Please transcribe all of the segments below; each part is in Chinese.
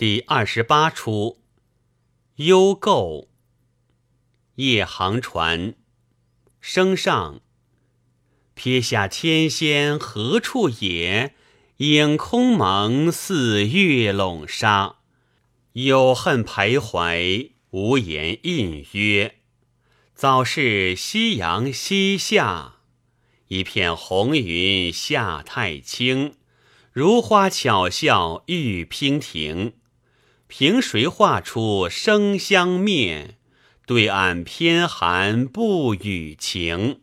第二十八出，幽构。夜航船，升上。撇下天仙何处也？影空蒙似月笼纱。有恨徘徊，无言隐约。早是夕阳西下，一片红云下太清。如花巧笑玉娉婷。凭谁画出生相面？对岸偏寒不与情。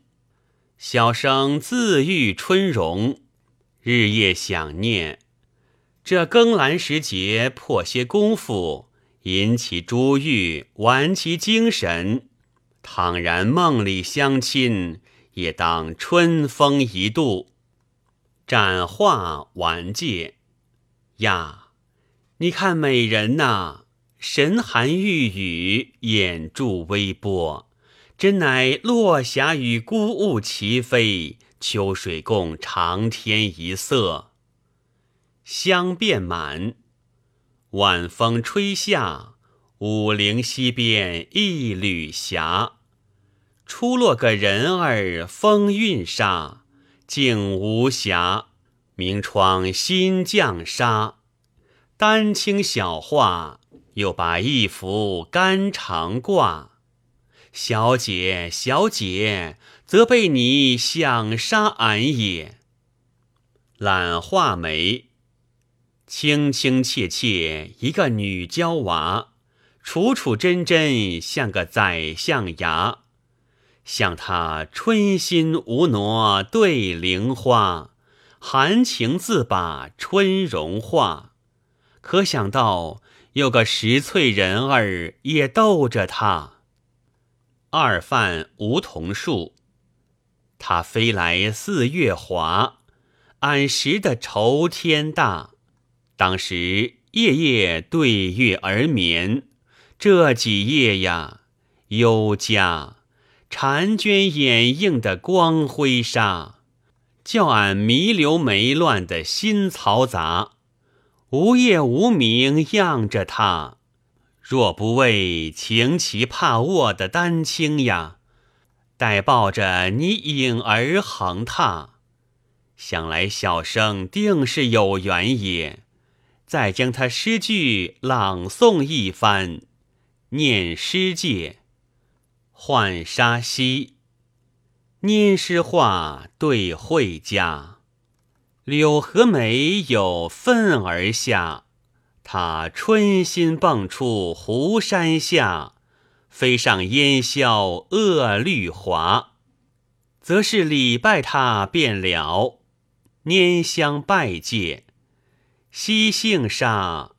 小生自遇春容，日夜想念。这更阑时节，破些功夫，引起珠玉，玩其精神。倘然梦里相亲，也当春风一度。展画玩戒呀。你看美人呐，神含玉宇，眼注微波，真乃落霞与孤鹜齐飞，秋水共长天一色。香遍满，晚风吹下，武陵西边一缕霞，出落个人儿风韵纱，竟无暇，明窗新绛纱。丹青小画，又把一幅肝肠挂。小姐，小姐，则被你想杀俺也。懒画眉，清清切切一个女娇娃，楚楚真真像个宰相牙。像她春心无挪对菱花，含情自把春容化。可想到有个拾翠人儿也逗着他。二犯梧桐树，他飞来似月华，俺时的愁天大。当时夜夜对月而眠，这几夜呀，忧家婵娟掩映的光辉纱，叫俺弥留没乱的心嘈杂。无夜无明漾着他，若不为情奇怕卧的丹青呀，待抱着你影儿横踏。想来小生定是有缘也，再将他诗句朗诵一番。念诗界，浣纱溪，拈诗画对会家。柳和梅有分而下，他春心蹦出湖山下，飞上烟消恶绿华，则是礼拜他便了，拈香拜戒，惜杏纱，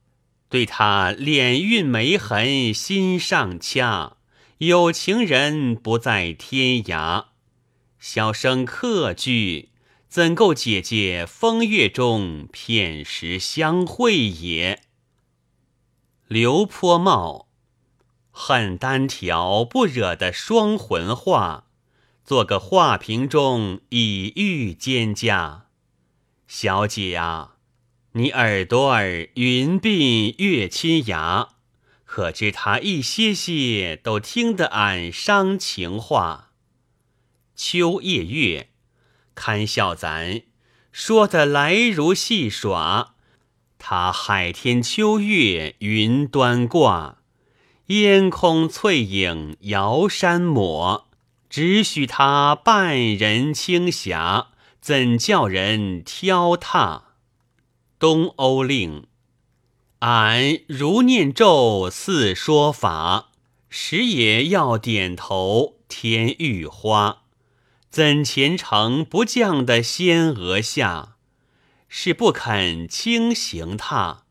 对他脸韵眉痕心上掐，有情人不在天涯，小生客居。怎够姐姐风月中片时相会也？流坡帽，恨单条不惹的双魂画，做个画屏中以喻蒹葭。小姐啊，你耳朵儿云鬓月亲牙，可知他一些些都听得俺伤情话。秋夜月。堪笑咱说的来如戏耍，他海天秋月云端挂，烟空翠影摇山抹，只许他半人轻侠，怎叫人挑踏？东欧令，俺如念咒似说法，时也要点头添玉花。怎前程不降的仙娥下，是不肯轻行踏。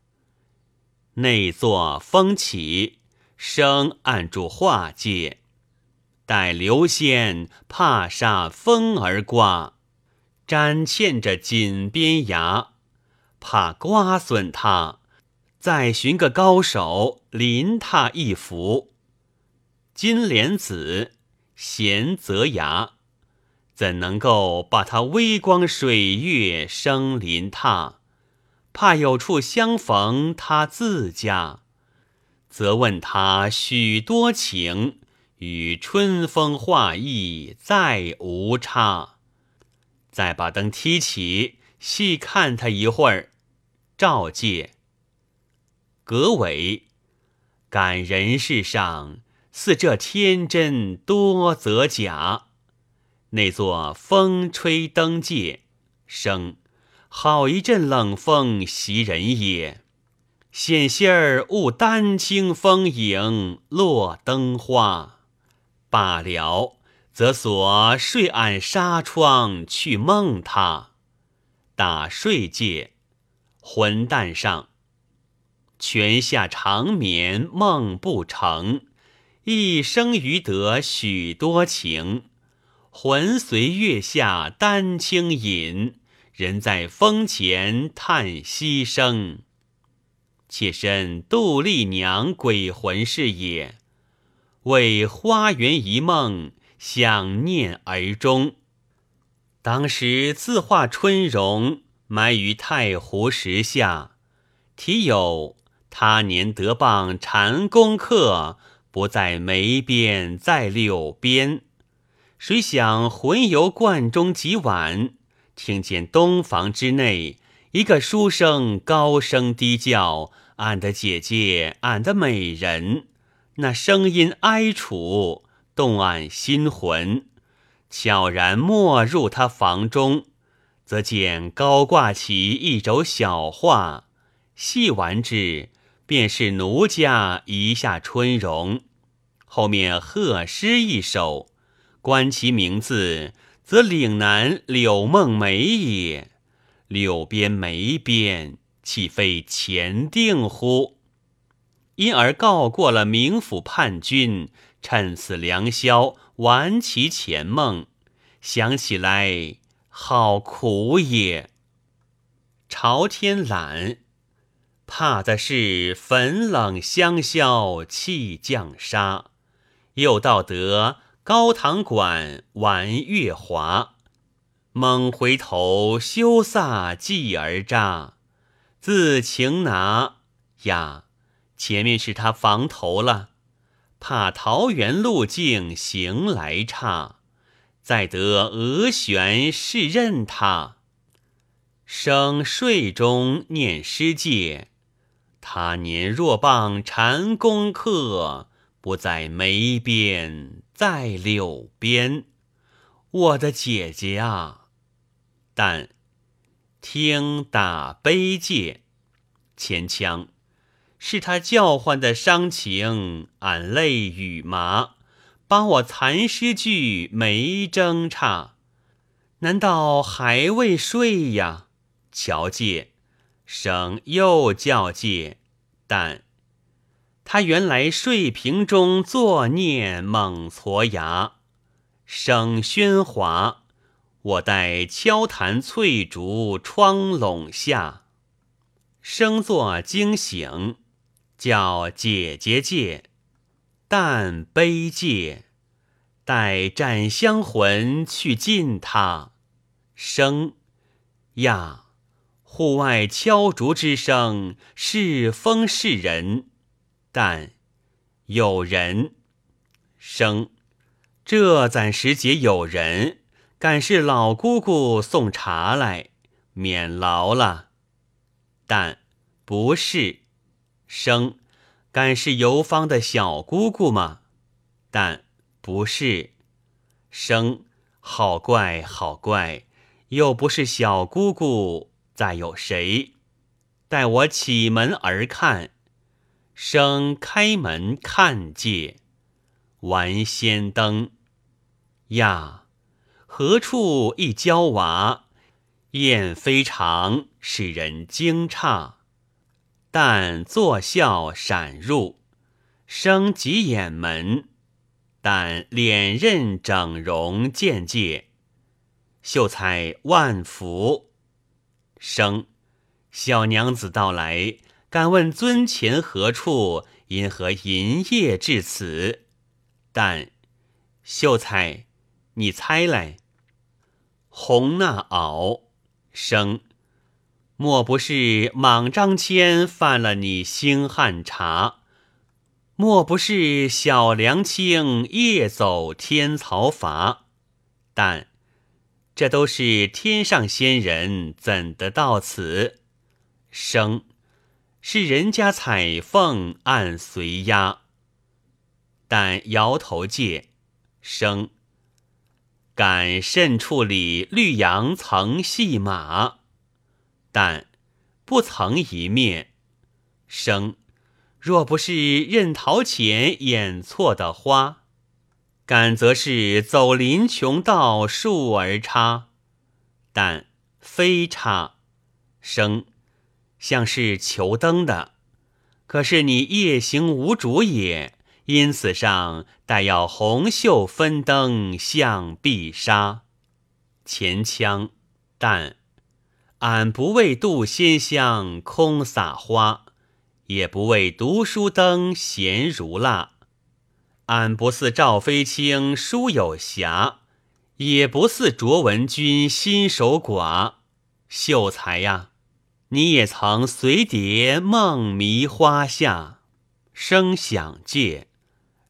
内作风起，生按住画界，待流仙怕煞风儿刮，沾嵌着锦边牙，怕刮损他，再寻个高手临踏一幅。金莲子贤泽牙。怎能够把他微光水月生临榻，怕有处相逢他自家，则问他许多情，与春风画意再无差。再把灯提起，细看他一会儿。赵介，葛伟，感人世上似这天真多则假。那座风吹灯界，生好一阵冷风袭人也。险些儿误丹青风影落灯花。罢了，则锁睡暗纱窗去梦他。打睡界。混蛋上，泉下长眠梦不成，一生余得许多情。魂随月下丹青隐，人在风前叹息声。妾身杜丽娘鬼魂是也，为花园一梦，想念而终。当时自画春容。埋于太湖石下，题有“他年得傍禅功客，不在梅边在柳边。”谁想魂游观中几晚，听见东房之内一个书生高声低叫：“俺的姐姐，俺的美人！”那声音哀楚，动俺心魂，悄然没入他房中。则见高挂起一轴小画，细玩之，便是奴家一下春容。后面贺诗一首，观其名字，则岭南柳梦梅也。柳边梅边，岂非前定乎？因而告过了冥府叛军，趁此良宵，玩其前梦，想起来。好苦也！朝天懒，怕的是粉冷香消气降沙。又道得高堂馆玩月华，猛回头羞飒继而扎。自情拿呀，前面是他房头了，怕桃园路径行来差。再得鹅旋是任他，生睡中念诗界。他年若傍禅功课，不在眉边在柳边。我的姐姐啊！但听打悲界，前腔是他叫唤的伤情，俺泪雨麻。把我残诗句没争差，难道还未睡呀？瞧借，生又叫界，但他原来睡瓶中作念猛挫牙，声喧哗。我待敲弹翠竹窗笼下，生作惊醒，叫姐姐借。但悲戒，待斩香魂去尽他。生呀，户外敲竹之声是风是人？但有人生，这暂时节有人，敢是老姑姑送茶来，免劳了。但不是生。敢是游方的小姑姑吗？但不是。生好怪好怪，又不是小姑姑，再有谁？待我起门而看。生开门看界，玩仙灯呀，何处一娇娃？燕非常，使人惊诧。但作笑闪入，生急掩门；但脸刃整容见介，秀才万福。生小娘子到来，敢问尊前何处？因何银夜至此？但秀才，你猜来。红那袄生。莫不是莽张骞犯了你星汉茶？莫不是小梁清夜走天曹伐？但这都是天上仙人，怎得到此？生是人家彩凤按随压，但摇头借生。敢甚处理绿杨曾戏马，但不曾一面生。若不是认陶潜演错的花，敢则是走林穷道树儿插，但非插生，像是求灯的。可是你夜行无主也。因此上待要红袖分灯向碧纱，前腔但俺不为渡仙香空撒花，也不为读书灯闲如蜡。俺不似赵飞卿书有侠，也不似卓文君心守寡。秀才呀，你也曾随蝶梦迷花下，声响借。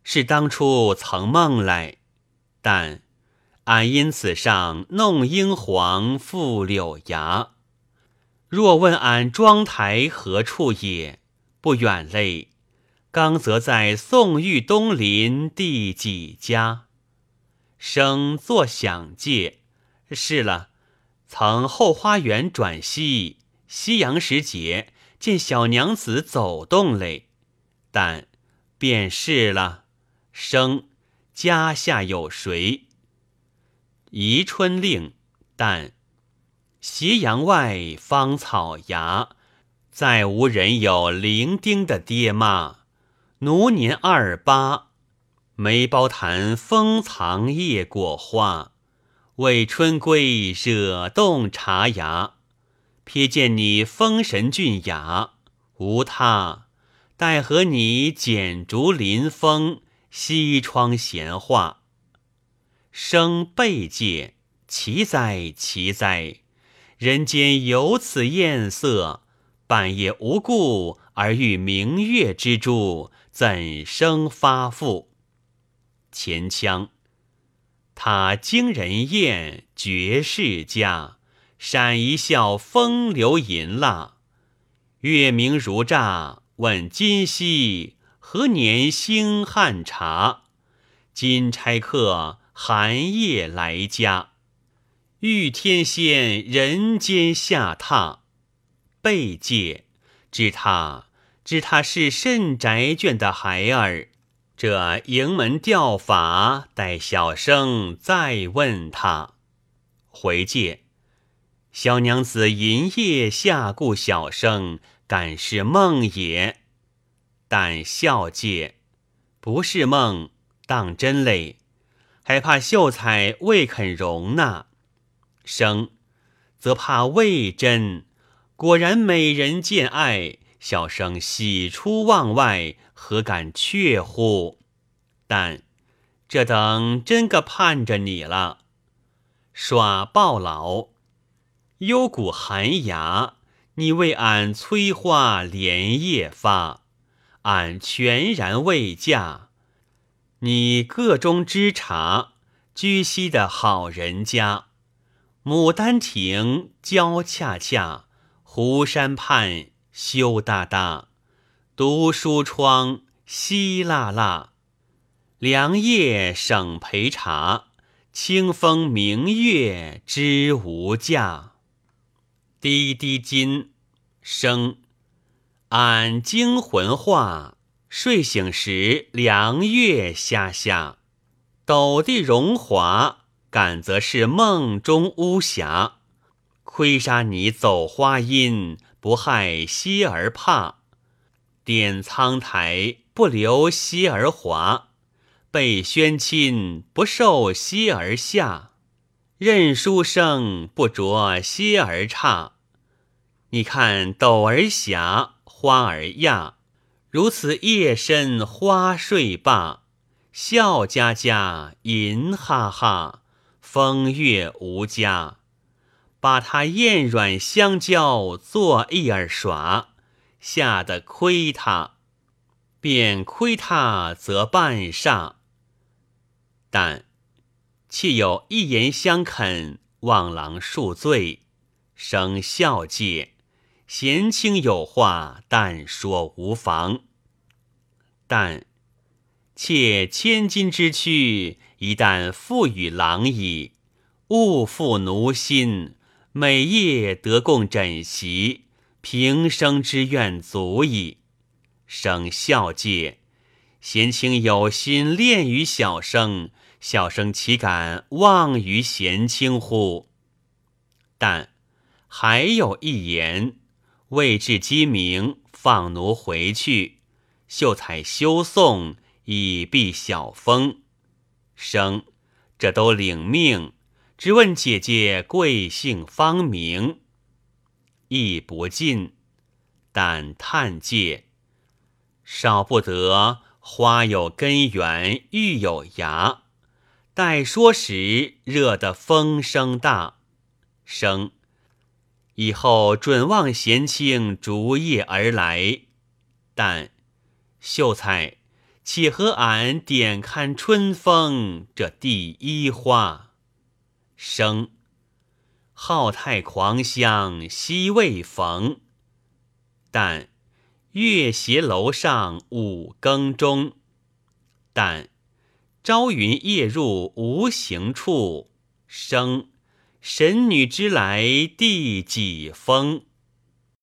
是当初曾梦来，但俺因此上弄英皇覆柳芽。若问俺妆台何处也，不远嘞。刚则在宋玉东林第几家？声作想借，是了。曾后花园转西，夕阳时节见小娘子走动嘞，但便是了。生家下有谁？宜春令，但斜阳外芳草芽，再无人有伶仃的爹妈。奴年二八，梅苞潭封藏叶果花，为春归惹动茶芽。瞥见你风神俊雅，无他，待和你剪竹临风。西窗闲话，生背戒，奇哉奇哉！人间有此艳色，半夜无故而遇明月之珠，怎生发富？前腔，他惊人艳，绝世佳，闪一笑，风流淫蜡，月明如乍，问今夕。何年兴汉茶？金钗客寒夜来家，遇天仙人间下榻。背戒，知他知他是甚宅眷的孩儿。这营门吊法，待小生再问他。回戒，小娘子银夜下顾小生，敢是梦也？但笑介不是梦，当真嘞，还怕秀才未肯容纳；生则怕未真。果然美人见爱，小生喜出望外，何敢却乎？但这等真个盼着你了，耍暴老，幽谷寒崖，你为俺催花连夜发。俺全然未嫁，你个中之茶，居西的好人家。牡丹亭娇恰恰，湖山畔羞答答，读书窗稀辣辣，凉夜省陪茶，清风明月知无价。滴滴金声。俺惊魂话，睡醒时凉月下下，斗地荣华，感则是梦中巫峡。窥杀你走花阴，不害歇儿怕。点苍苔不留歇儿华，被宣亲不受歇儿下。任书生不着歇儿差。你看斗儿霞。花儿亚，如此夜深花睡罢，笑家家，吟哈哈，风月无家。把他燕软相交，作一儿耍，吓得亏他，便亏他则半煞。但妾有一言相肯，望郎恕罪，生孝戒。贤卿有话，但说无妨。但妾千金之躯，一旦付与郎矣，勿负奴心。每夜得共枕席，平生之愿足矣。生孝戒，贤卿有心恋于小生，小生岂敢忘于贤卿乎？但还有一言。未至鸡鸣，放奴回去。秀才休送，以避小风。生，这都领命。只问姐姐贵姓芳名？亦不尽，但叹介。少不得花有根源，玉有芽。待说时，热得风声大。生。以后准望贤卿逐夜而来，但秀才且和俺点看春风这第一花。生浩太狂香惜未逢，但月斜楼上五更钟。但朝云夜入无形处，生。神女之来第几封？